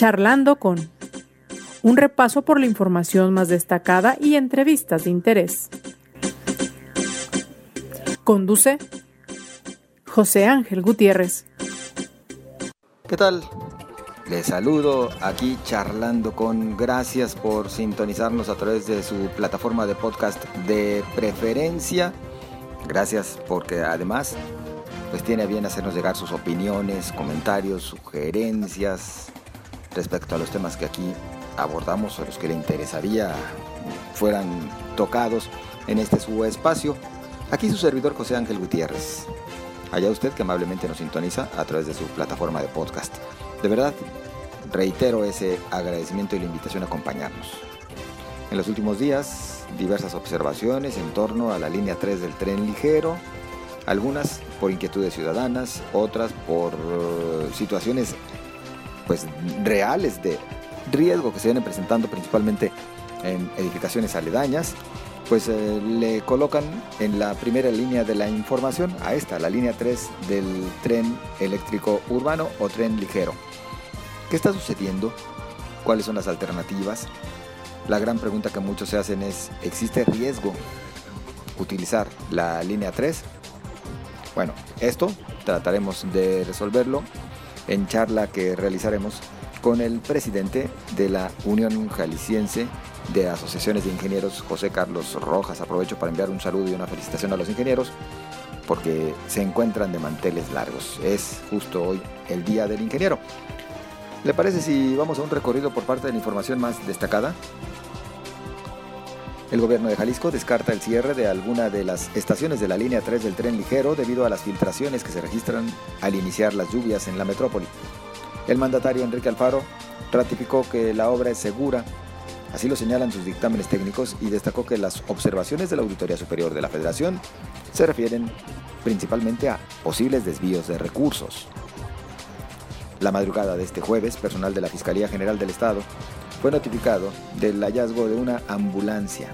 Charlando con un repaso por la información más destacada y entrevistas de interés. Conduce José Ángel Gutiérrez. ¿Qué tal? Les saludo aquí charlando con gracias por sintonizarnos a través de su plataforma de podcast de preferencia. Gracias porque además pues tiene bien hacernos llegar sus opiniones, comentarios, sugerencias respecto a los temas que aquí abordamos o los que le interesaría fueran tocados en este su espacio. Aquí su servidor José Ángel Gutiérrez. Allá usted que amablemente nos sintoniza a través de su plataforma de podcast. De verdad, reitero ese agradecimiento y la invitación a acompañarnos. En los últimos días, diversas observaciones en torno a la línea 3 del tren ligero, algunas por inquietudes ciudadanas, otras por eh, situaciones pues reales de riesgo que se vienen presentando principalmente en edificaciones aledañas, pues eh, le colocan en la primera línea de la información a esta, la línea 3 del tren eléctrico urbano o tren ligero. ¿Qué está sucediendo? ¿Cuáles son las alternativas? La gran pregunta que muchos se hacen es, ¿existe riesgo utilizar la línea 3? Bueno, esto trataremos de resolverlo en charla que realizaremos con el presidente de la Unión Jalisciense de Asociaciones de Ingenieros, José Carlos Rojas. Aprovecho para enviar un saludo y una felicitación a los ingenieros porque se encuentran de manteles largos. Es justo hoy el Día del Ingeniero. ¿Le parece si vamos a un recorrido por parte de la información más destacada? El gobierno de Jalisco descarta el cierre de alguna de las estaciones de la línea 3 del tren ligero debido a las filtraciones que se registran al iniciar las lluvias en la metrópoli. El mandatario Enrique Alfaro ratificó que la obra es segura, así lo señalan sus dictámenes técnicos y destacó que las observaciones de la Auditoría Superior de la Federación se refieren principalmente a posibles desvíos de recursos. La madrugada de este jueves, personal de la Fiscalía General del Estado fue notificado del hallazgo de una ambulancia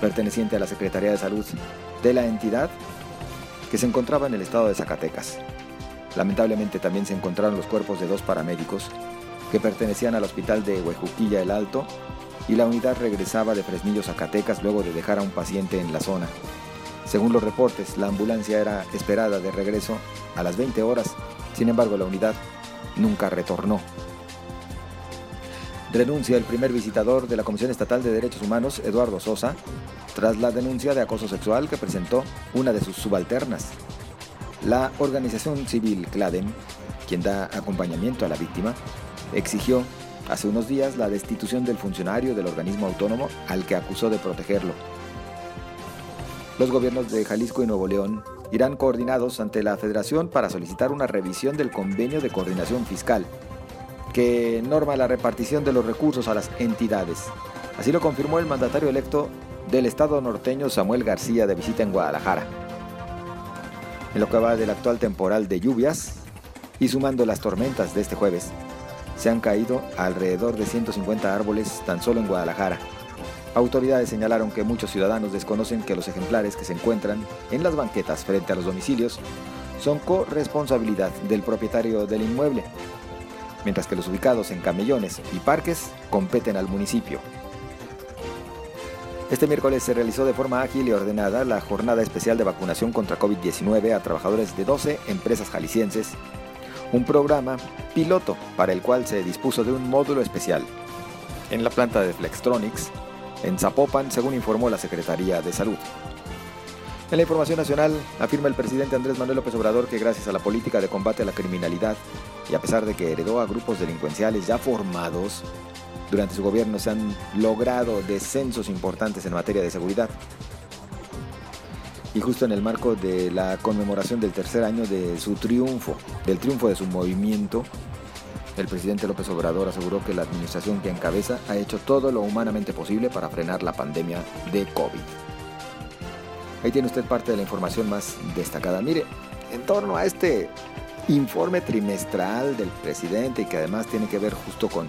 perteneciente a la Secretaría de Salud de la entidad que se encontraba en el estado de Zacatecas. Lamentablemente también se encontraron los cuerpos de dos paramédicos que pertenecían al hospital de Huejuquilla el Alto y la unidad regresaba de Fresnillo, Zacatecas luego de dejar a un paciente en la zona. Según los reportes, la ambulancia era esperada de regreso a las 20 horas, sin embargo la unidad nunca retornó. Renuncia el primer visitador de la Comisión Estatal de Derechos Humanos, Eduardo Sosa, tras la denuncia de acoso sexual que presentó una de sus subalternas. La organización civil CLADEM, quien da acompañamiento a la víctima, exigió hace unos días la destitución del funcionario del organismo autónomo al que acusó de protegerlo. Los gobiernos de Jalisco y Nuevo León irán coordinados ante la Federación para solicitar una revisión del convenio de coordinación fiscal que norma la repartición de los recursos a las entidades. Así lo confirmó el mandatario electo del estado norteño Samuel García de visita en Guadalajara. En lo que va del actual temporal de lluvias y sumando las tormentas de este jueves, se han caído alrededor de 150 árboles tan solo en Guadalajara. Autoridades señalaron que muchos ciudadanos desconocen que los ejemplares que se encuentran en las banquetas frente a los domicilios son corresponsabilidad del propietario del inmueble, mientras que los ubicados en camellones y parques competen al municipio. Este miércoles se realizó de forma ágil y ordenada la jornada especial de vacunación contra COVID-19 a trabajadores de 12 empresas jaliscienses, un programa piloto para el cual se dispuso de un módulo especial en la planta de Flextronics, en Zapopan, según informó la Secretaría de Salud. En la información nacional, afirma el presidente Andrés Manuel López Obrador que gracias a la política de combate a la criminalidad y a pesar de que heredó a grupos delincuenciales ya formados, durante su gobierno se han logrado descensos importantes en materia de seguridad. Y justo en el marco de la conmemoración del tercer año de su triunfo, del triunfo de su movimiento, el presidente López Obrador aseguró que la administración que encabeza ha hecho todo lo humanamente posible para frenar la pandemia de COVID. Ahí tiene usted parte de la información más destacada. Mire, en torno a este informe trimestral del presidente y que además tiene que ver justo con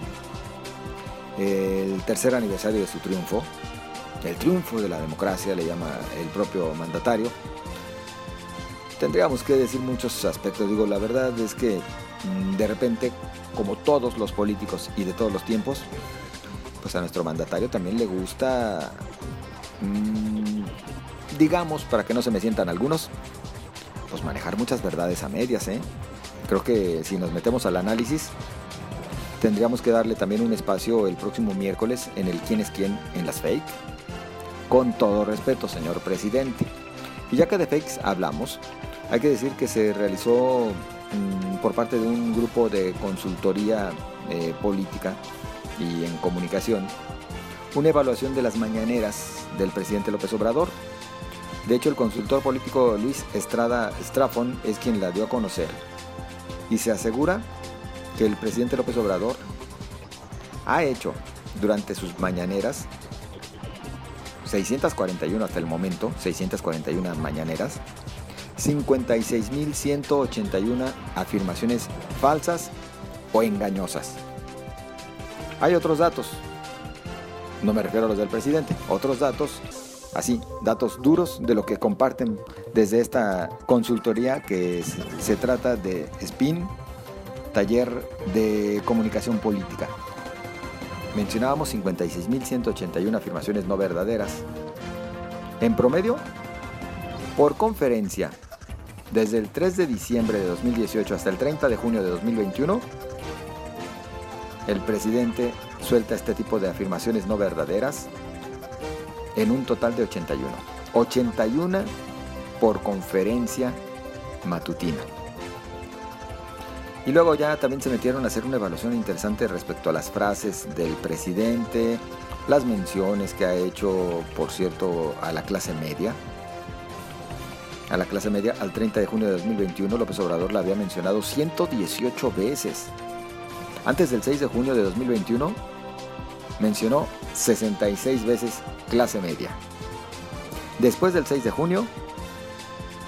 el tercer aniversario de su triunfo, el triunfo de la democracia, le llama el propio mandatario, tendríamos que decir muchos aspectos. Digo, la verdad es que mm, de repente, como todos los políticos y de todos los tiempos, pues a nuestro mandatario también le gusta, mm, digamos, para que no se me sientan algunos, pues manejar muchas verdades a medias, ¿eh? Creo que si nos metemos al análisis, tendríamos que darle también un espacio el próximo miércoles en el quién es quién en las fake. Con todo respeto, señor presidente. Y ya que de fakes hablamos, hay que decir que se realizó mm, por parte de un grupo de consultoría eh, política y en comunicación una evaluación de las mañaneras del presidente López Obrador. De hecho, el consultor político Luis Estrada Strafon es quien la dio a conocer y se asegura que el presidente López Obrador ha hecho durante sus mañaneras 641 hasta el momento, 641 mañaneras, 56.181 afirmaciones falsas o engañosas. Hay otros datos, no me refiero a los del presidente, otros datos, así, datos duros de lo que comparten desde esta consultoría que se trata de SPIN, taller de comunicación política. Mencionábamos 56.181 afirmaciones no verdaderas. En promedio, por conferencia, desde el 3 de diciembre de 2018 hasta el 30 de junio de 2021, el presidente suelta este tipo de afirmaciones no verdaderas en un total de 81. 81 por conferencia matutina. Y luego ya también se metieron a hacer una evaluación interesante respecto a las frases del presidente, las menciones que ha hecho, por cierto, a la clase media. A la clase media, al 30 de junio de 2021, López Obrador la había mencionado 118 veces. Antes del 6 de junio de 2021, mencionó 66 veces clase media. Después del 6 de junio,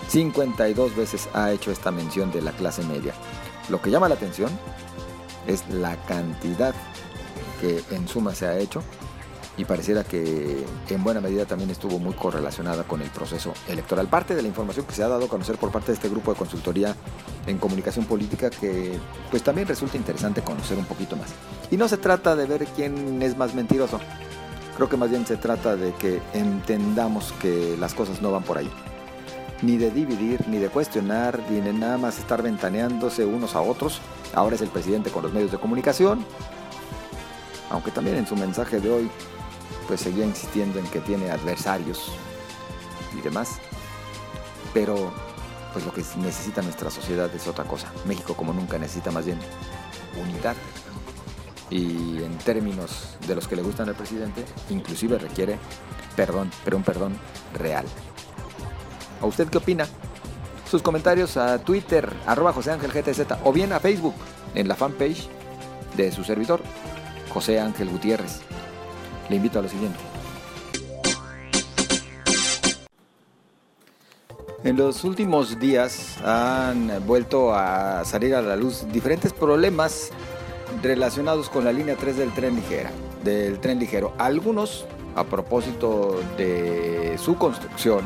52 veces ha hecho esta mención de la clase media. Lo que llama la atención es la cantidad que en suma se ha hecho y pareciera que en buena medida también estuvo muy correlacionada con el proceso electoral. Parte de la información que se ha dado a conocer por parte de este grupo de consultoría en comunicación política que pues también resulta interesante conocer un poquito más. Y no se trata de ver quién es más mentiroso, creo que más bien se trata de que entendamos que las cosas no van por ahí ni de dividir, ni de cuestionar, ni de nada más estar ventaneándose unos a otros. Ahora es el presidente con los medios de comunicación, aunque también en su mensaje de hoy pues seguía insistiendo en que tiene adversarios y demás. Pero pues lo que necesita nuestra sociedad es otra cosa. México como nunca necesita más bien unidad. Y en términos de los que le gustan al presidente, inclusive requiere perdón, pero un perdón real. ¿A usted qué opina? Sus comentarios a Twitter, arroba José Ángel GTZ, o bien a Facebook, en la fanpage de su servidor, José Ángel Gutiérrez. Le invito a lo siguiente. En los últimos días han vuelto a salir a la luz diferentes problemas relacionados con la línea 3 del tren del tren ligero. Algunos a propósito de su construcción,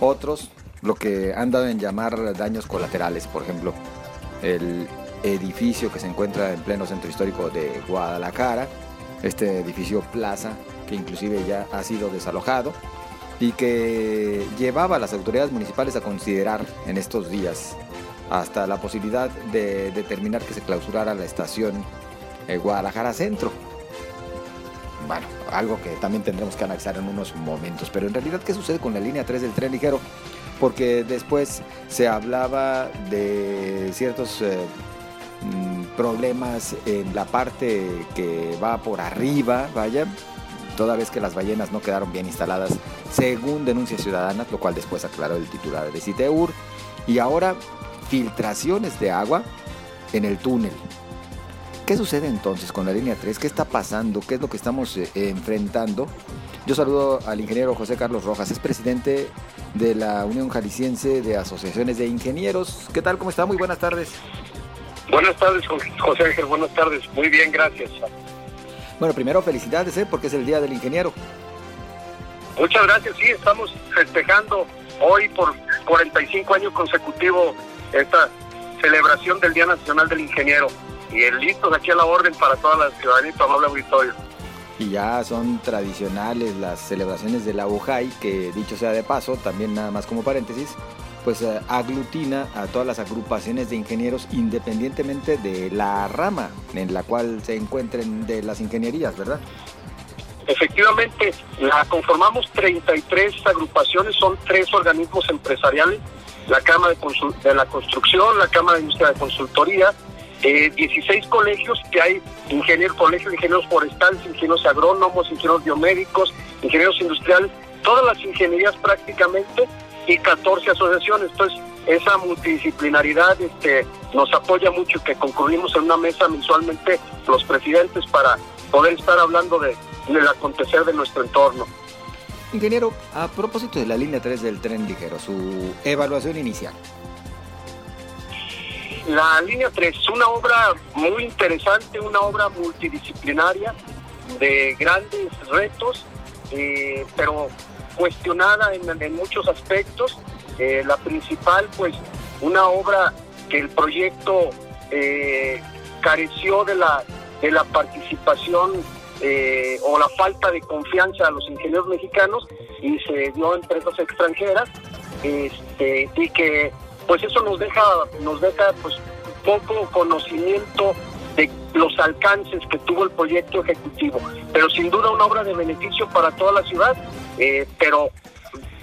otros, lo que han dado en llamar daños colaterales, por ejemplo, el edificio que se encuentra en pleno centro histórico de Guadalajara, este edificio Plaza, que inclusive ya ha sido desalojado y que llevaba a las autoridades municipales a considerar en estos días hasta la posibilidad de determinar que se clausurara la estación eh, Guadalajara Centro. Bueno, algo que también tendremos que analizar en unos momentos. Pero en realidad, ¿qué sucede con la línea 3 del tren ligero? Porque después se hablaba de ciertos eh, mm, problemas en la parte que va por arriba, vaya, toda vez que las ballenas no quedaron bien instaladas, según denuncias ciudadanas, lo cual después aclaró el titular de Citeur. Y ahora, filtraciones de agua en el túnel. ¿Qué sucede entonces con la línea 3? ¿Qué está pasando? ¿Qué es lo que estamos eh, enfrentando? Yo saludo al ingeniero José Carlos Rojas, es presidente de la Unión Jalisciense de Asociaciones de Ingenieros. ¿Qué tal? ¿Cómo está? Muy buenas tardes. Buenas tardes, José Ángel. Buenas tardes. Muy bien, gracias. Bueno, primero felicidades, ¿eh? porque es el Día del Ingeniero. Muchas gracias. Sí, estamos festejando hoy por 45 años consecutivos esta celebración del Día Nacional del Ingeniero. Y el listos aquí a la orden para toda la ciudadanía y amable auditorio. Y ya son tradicionales las celebraciones de la UJAI, que dicho sea de paso, también nada más como paréntesis, pues eh, aglutina a todas las agrupaciones de ingenieros independientemente de la rama en la cual se encuentren de las ingenierías, ¿verdad? Efectivamente, la conformamos 33 agrupaciones, son tres organismos empresariales, la Cámara de, la Construcción, la Cámara de Industria de Consultoría, eh, 16 colegios que hay, ingenieros, colegios de ingenieros forestales, ingenieros agrónomos, ingenieros biomédicos, ingenieros industriales, todas las ingenierías prácticamente y 14 asociaciones. Entonces, esa multidisciplinaridad este, nos apoya mucho que concurrimos en una mesa mensualmente los presidentes para poder estar hablando de, del acontecer de nuestro entorno. Ingeniero, a propósito de la línea 3 del tren ligero, su evaluación inicial. La línea 3 es una obra muy interesante, una obra multidisciplinaria de grandes retos, eh, pero cuestionada en, muchos aspectos. Eh, la principal, pues, una obra que el proyecto eh, careció de la, de la participación o la falta de confianza a los ingenieros mexicanos y se dio a empresas extranjeras este, y que pues eso nos deja, nos deja pues poco conocimiento de los alcances que tuvo el proyecto ejecutivo, pero sin duda una obra de beneficio para toda la ciudad, eh, pero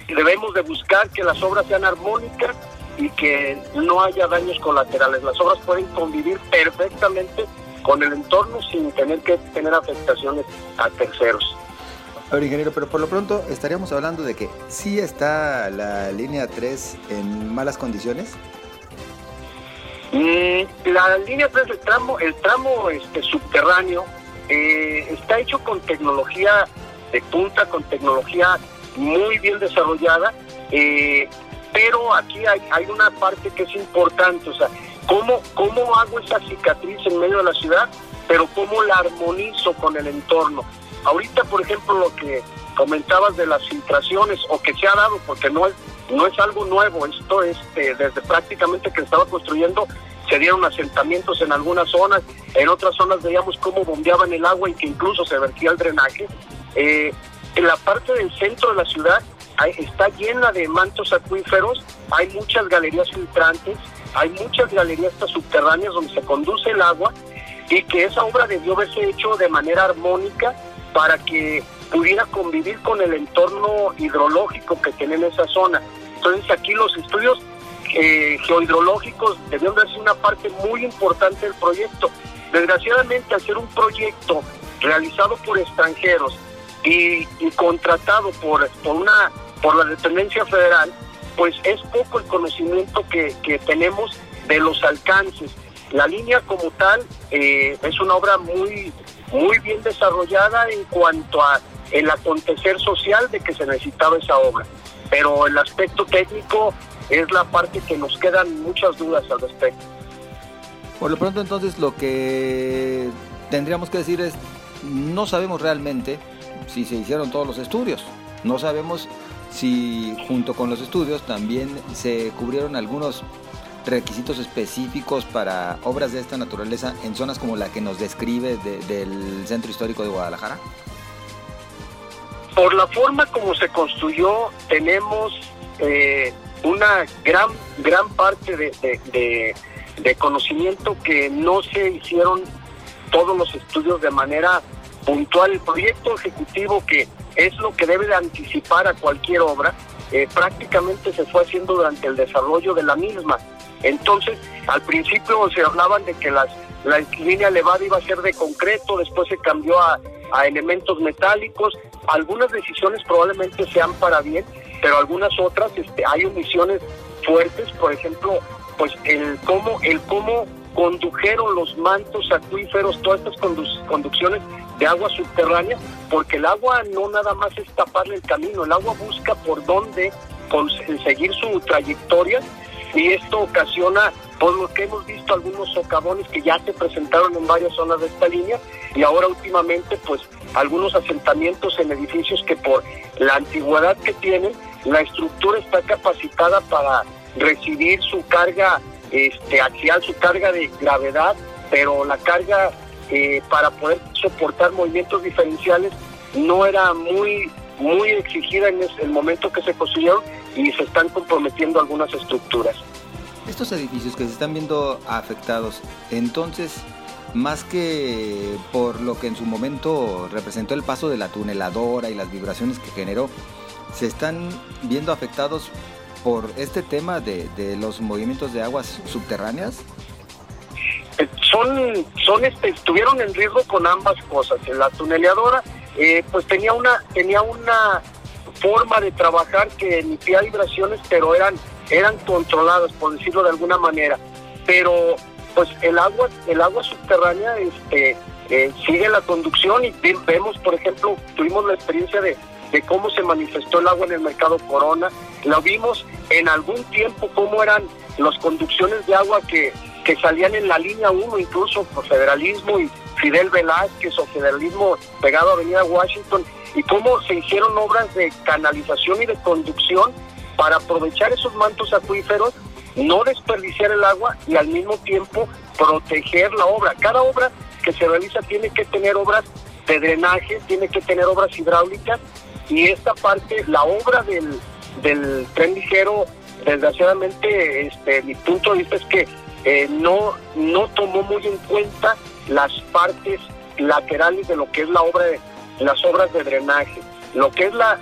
debemos de buscar que las obras sean armónicas y que no haya daños colaterales. Las obras pueden convivir perfectamente con el entorno sin tener que tener afectaciones a terceros. A ver, ingeniero, pero por lo pronto estaríamos hablando de que sí está la línea 3 en malas condiciones. Mm, la línea 3 del tramo, el tramo este, subterráneo, eh, está hecho con tecnología de punta, con tecnología muy bien desarrollada, eh, pero aquí hay, hay una parte que es importante, o sea, ¿cómo, ¿cómo hago esa cicatriz en medio de la ciudad, pero cómo la armonizo con el entorno? Ahorita, por ejemplo, lo que comentabas de las filtraciones o que se ha dado, porque no es, no es algo nuevo, esto es este, desde prácticamente que estaba construyendo, se dieron asentamientos en algunas zonas, en otras zonas veíamos cómo bombeaban el agua y que incluso se vertía el drenaje. Eh, en la parte del centro de la ciudad está llena de mantos acuíferos, hay muchas galerías filtrantes, hay muchas galerías subterráneas donde se conduce el agua y que esa obra debió haberse hecho de manera armónica para que pudiera convivir con el entorno hidrológico que tiene en esa zona. Entonces aquí los estudios eh, geohidrológicos debieron de ser una parte muy importante del proyecto. Desgraciadamente, ser un proyecto realizado por extranjeros y, contratado por, por, una, por la dependencia federal, pues es poco el conocimiento que, tenemos de los alcances. La línea como tal eh, es una obra muy, muy bien desarrollada en cuanto a el acontecer social de que se necesitaba esa obra. Pero el aspecto técnico es la parte que nos quedan muchas dudas al respecto. Por lo pronto entonces lo que tendríamos que decir es, no sabemos realmente si se hicieron todos los estudios, no sabemos si junto con los estudios también se cubrieron algunos requisitos específicos para obras de esta naturaleza en zonas como la que nos describe del centro histórico de Guadalajara? Por la forma como se construyó, tenemos eh, una gran, gran parte de, de, conocimiento que no se hicieron todos los estudios de manera puntual. El proyecto ejecutivo, que es lo que debe de anticipar a cualquier obra, eh, prácticamente se fue haciendo durante el desarrollo de la misma. Entonces, al principio se hablaban de que las, la línea elevada iba a ser de concreto, después se cambió a, elementos metálicos. Algunas decisiones probablemente sean para bien, pero algunas otras este, hay omisiones fuertes, por ejemplo, pues el cómo, el cómo condujeron los mantos acuíferos, todas estas conducciones de agua subterránea, porque el agua no nada más es taparle el camino, el agua busca por dónde seguir su trayectoria y esto ocasiona, por lo que hemos visto, algunos socavones que ya se presentaron en varias zonas de esta línea y ahora últimamente pues algunos asentamientos en edificios que por la antigüedad que tienen la estructura está capacitada para recibir su carga este, axial, su carga de gravedad, pero la carga eh, para poder soportar movimientos diferenciales no era muy, muy exigida en el momento que se construyeron y se están comprometiendo algunas estructuras. Estos edificios que se están viendo afectados, entonces, más que por lo que en su momento representó el paso de la tuneladora y las vibraciones que generó, se están viendo afectados por este tema de, los movimientos de aguas subterráneas? Eh, son, son este, estuvieron en riesgo con ambas cosas. La tuneleadora, eh, pues tenía una, tenía una forma de trabajar que emitía vibraciones, pero eran, eran controladas, por decirlo de alguna manera. Pero, pues el agua, el agua subterránea, este, eh, sigue la conducción y vemos, por ejemplo, tuvimos la experiencia de de cómo se manifestó el agua en el mercado Corona. Lo vimos en algún tiempo cómo eran las conducciones de agua que, que salían en la línea 1, incluso por federalismo y Fidel Velázquez o federalismo pegado a Avenida Washington, y cómo se hicieron obras de canalización y de conducción para aprovechar esos mantos acuíferos, no desperdiciar el agua y al mismo tiempo proteger la obra. Cada obra que se realiza tiene que tener obras de drenaje, tiene que tener obras hidráulicas y esta parte, la obra del, del tren ligero, desgraciadamente, este, mi punto de vista es que eh, no, no tomó muy en cuenta las partes laterales de lo que es la obra de las obras de drenaje, lo que es la,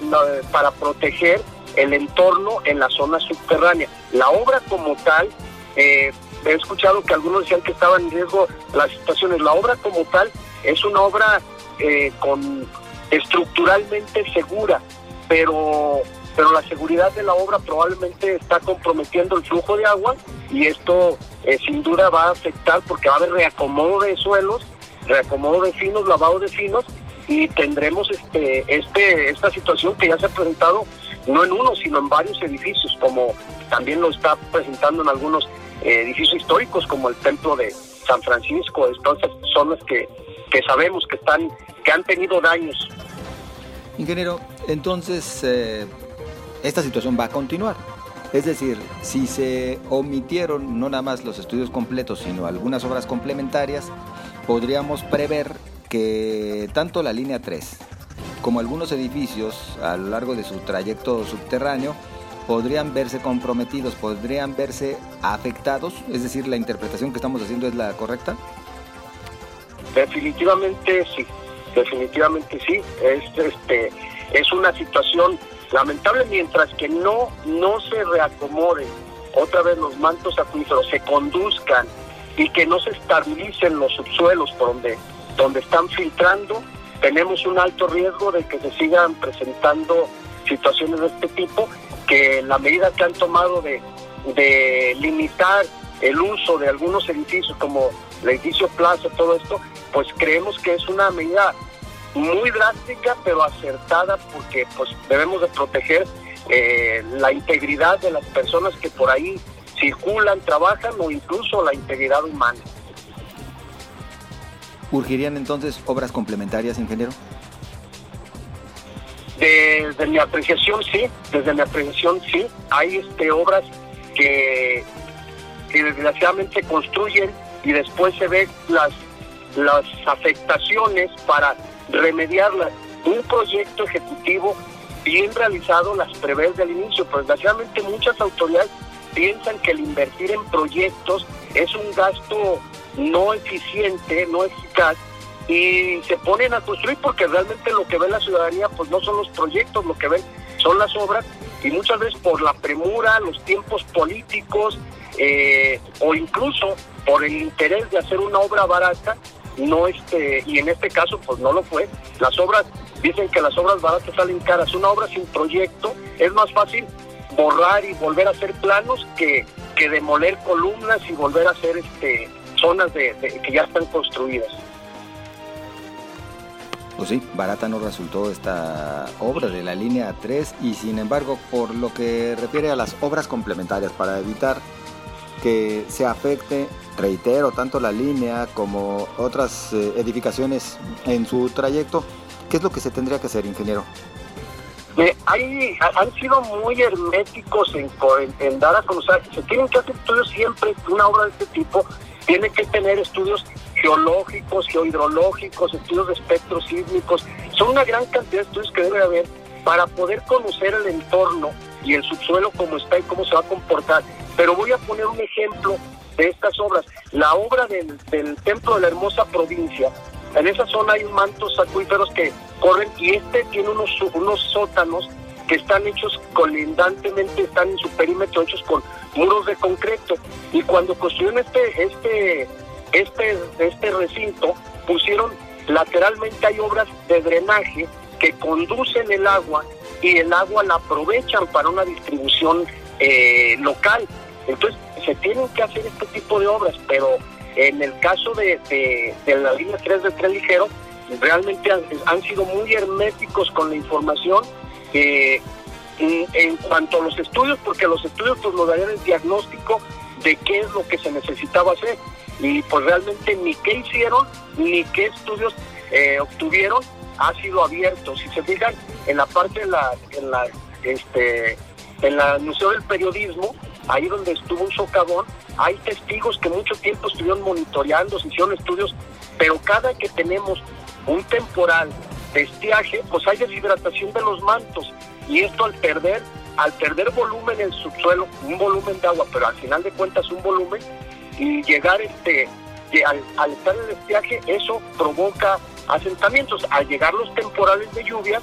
para proteger el entorno en la zona subterránea. La obra como tal, eh, he escuchado que algunos decían que estaba en riesgo las situaciones. La obra como tal es una obra eh, con estructuralmente segura, pero, pero la seguridad de la obra probablemente está comprometiendo el flujo de agua y esto eh, sin duda va a afectar porque va a haber reacomodo de suelos, reacomodo de finos, lavado de finos y tendremos este, este, esta situación que ya se ha presentado no en uno, sino en varios edificios, como también lo está presentando en algunos eh, edificios históricos, como el templo de San Francisco, estas zonas que, que sabemos que están que han tenido daños. Ingeniero, entonces eh, esta situación va a continuar. Es decir, si se omitieron no nada más los estudios completos, sino algunas obras complementarias, podríamos prever que tanto la línea 3 como algunos edificios a lo largo de su trayecto subterráneo podrían verse comprometidos, podrían verse afectados, es decir, la interpretación que estamos haciendo es la correcta. Definitivamente sí definitivamente sí, es, este, es una situación lamentable mientras que no, no se reacomoden otra vez los mantos acuíferos, se conduzcan y que no se estabilicen los subsuelos por donde, donde están filtrando, tenemos un alto riesgo de que se sigan presentando situaciones de este tipo, que la medida que han tomado de, de limitar el uso de algunos edificios como el edificio Plaza, todo esto, pues creemos que es una medida muy drástica pero acertada porque pues debemos de proteger eh, la integridad de las personas que por ahí circulan, trabajan o incluso la integridad humana. ¿Urgirían entonces obras complementarias, ingeniero? Desde mi apreciación sí, desde mi apreciación sí, hay este, obras que, que desgraciadamente construyen y después se ven las, las afectaciones para remediarlas. Un proyecto ejecutivo bien realizado las prevé desde el inicio, pues desgraciadamente muchas autoridades piensan que el invertir en proyectos es un gasto no eficiente, no eficaz, y se ponen a construir porque realmente lo que ve la ciudadanía pues no son los proyectos, lo que ven son las obras, y muchas veces por la premura, los tiempos políticos, eh, o incluso por el interés de hacer una obra barata, no este, y en este caso pues no lo fue. Las obras, dicen que las obras baratas salen caras. Una obra sin proyecto es más fácil borrar y volver a hacer planos que, que demoler columnas y volver a hacer este, zonas de, que ya están construidas. Pues sí, barata no resultó esta obra de la línea 3 y sin embargo por lo que refiere a las obras complementarias para evitar que se afecte reitero, tanto la línea como otras eh, edificaciones en su trayecto, ¿qué es lo que se tendría que hacer, ingeniero? hay, han sido muy herméticos en, en, dar a conocer, se tienen que hacer estudios siempre, una obra de este tipo tiene que tener estudios geológicos, geohidrológicos, estudios de espectros sísmicos, son una gran cantidad de estudios que debe haber para poder conocer el entorno y el subsuelo cómo está y cómo se va a comportar. Pero voy a poner un ejemplo de estas obras. La obra del, del Templo de la Hermosa Provincia, en esa zona hay mantos acuíferos que corren y este tiene unos, unos sótanos que están hechos colindantemente, están en su perímetro hechos con muros de concreto. Y cuando construyeron este, este, este, este recinto, pusieron lateralmente hay obras de drenaje que conducen el agua y el agua la aprovechan para una distribución eh, local. Entonces se tienen que hacer este tipo de obras, pero en el caso de, la línea 3 del tren ligero, realmente han, sido muy herméticos con la información eh, en cuanto a los estudios, porque los estudios pues nos darían el diagnóstico de qué es lo que se necesitaba hacer. Y pues realmente ni qué hicieron, ni qué estudios eh, obtuvieron ha sido abierto. Si se fijan en la parte de la, en la, este, en la Museo del Periodismo, ahí donde estuvo un socavón, hay testigos que mucho tiempo estuvieron monitoreando, se hicieron estudios, pero cada que tenemos un temporal de estiaje, pues hay deshidratación de los mantos y esto al perder, al perder volumen en el subsuelo, un volumen de agua, pero al final de cuentas un volumen y llegar este al, al estar el estiaje, eso provoca asentamientos. Al llegar los temporales de lluvia,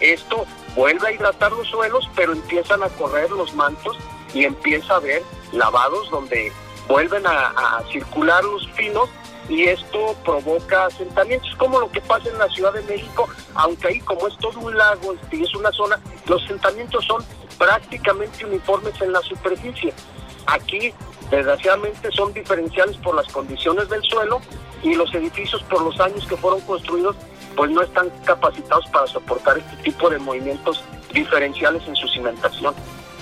esto vuelve a hidratar los suelos, pero empiezan a correr los mantos y empieza a haber lavados donde vuelven a, circular los finos y esto provoca asentamientos, como lo que pasa en la Ciudad de México, aunque ahí como es todo un lago y es una zona, los asentamientos son prácticamente uniformes en la superficie. Aquí, desgraciadamente, son diferenciales por las condiciones del suelo y los edificios por los años que fueron construidos, pues no están capacitados para soportar este tipo de movimientos diferenciales en su cimentación.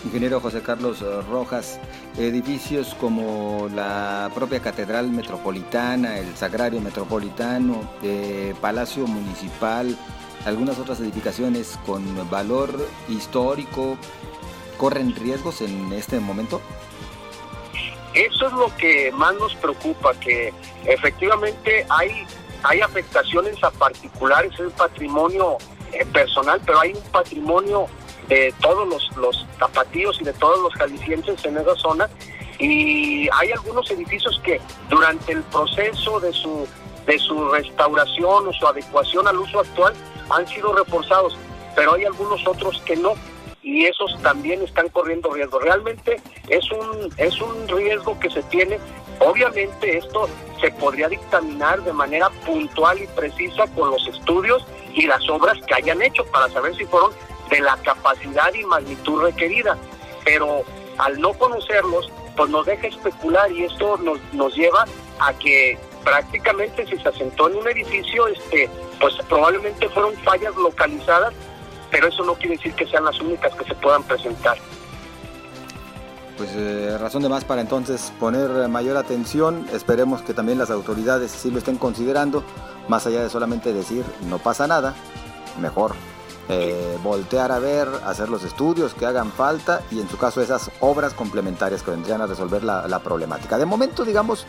Ingeniero José Carlos eh, Rojas, edificios como la propia Catedral Metropolitana, el Sagrario Metropolitano, eh, Palacio Municipal, algunas otras edificaciones con valor histórico, ¿corren riesgos en este momento? Eso es lo que más nos preocupa, que efectivamente hay, hay afectaciones a particulares, es patrimonio eh, personal, pero hay un patrimonio de todos los, los tapatíos y de todos los jaliscienses en esa zona. Y hay algunos edificios que durante el proceso de su, de su restauración o su adecuación al uso actual han sido reforzados, pero hay algunos otros que no y esos también están corriendo riesgo. Realmente es un, es un riesgo que se tiene. Obviamente esto se podría dictaminar de manera puntual y precisa con los estudios y las obras que hayan hecho para saber si fueron de la capacidad y magnitud requerida. Pero al no conocerlos, pues nos deja especular y esto nos, nos lleva a que prácticamente si se asentó en un edificio, este, pues probablemente fueron fallas localizadas pero eso no quiere decir que sean las únicas que se puedan presentar. Pues eh, razón de más para entonces poner mayor atención, esperemos que también las autoridades sí lo estén considerando, más allá de solamente decir no pasa nada, mejor eh, voltear a ver, hacer los estudios que hagan falta y en su caso esas obras complementarias que vendrían a resolver la, problemática. De momento, digamos,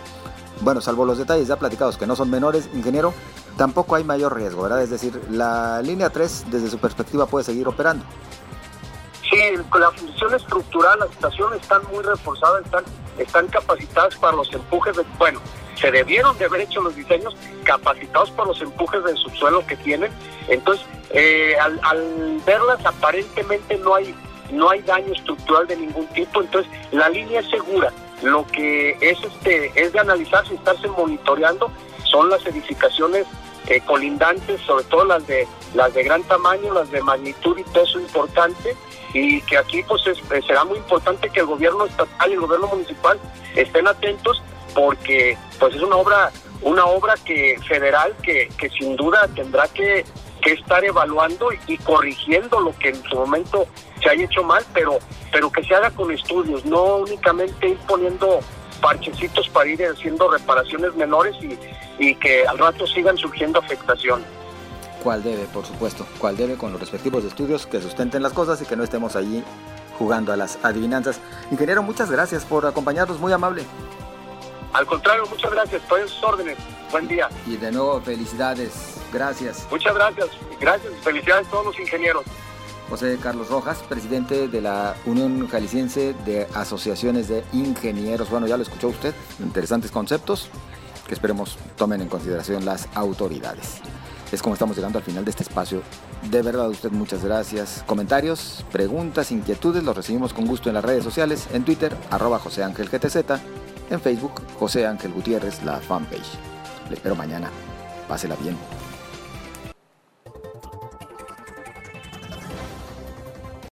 bueno, salvo los detalles ya platicados que no son menores, ingeniero, tampoco hay mayor riesgo, ¿verdad? Es decir, la línea 3 desde su perspectiva puede seguir operando. Sí, la función estructural, las estaciones están muy reforzadas, están, están capacitadas para los empujes bueno, se debieron de haber hecho los diseños capacitados para los empujes del subsuelo que tienen. Entonces, eh, al, verlas aparentemente no hay, no hay daño estructural de ningún tipo, entonces la línea es segura. Lo que es este es de analizar si estarse monitoreando son las edificaciones eh, colindantes, sobre todo las de las de gran tamaño, las de magnitud y peso importante, y que aquí pues eh, será muy importante que el gobierno estatal y el gobierno municipal estén atentos porque pues es una obra una obra que federal que, que sin duda tendrá que, que estar evaluando y, corrigiendo lo que en su momento se haya hecho mal, pero pero que se haga con estudios, no únicamente ir poniendo parchecitos para ir haciendo reparaciones menores y, y que al rato sigan surgiendo afectaciones. cual debe, por supuesto, cual debe con los respectivos estudios que sustenten las cosas y que no estemos allí jugando a las adivinanzas. Ingeniero, muchas gracias por acompañarnos, muy amable. Al contrario, muchas gracias, por sus órdenes. Buen día. Y de nuevo, felicidades. Gracias. Muchas gracias. Gracias. Felicidades a todos los ingenieros. José Carlos Rojas, presidente de la Unión Jalisciense de Asociaciones de Ingenieros. Bueno, ya lo escuchó usted, interesantes conceptos que esperemos tomen en consideración las autoridades. Es como estamos llegando al final de este espacio. De verdad, usted muchas gracias. Comentarios, preguntas, inquietudes, los recibimos con gusto en las redes sociales, en Twitter, arroba José Ángel GTZ, en Facebook, José Ángel Gutiérrez, la fanpage. Le espero mañana. Pásela bien.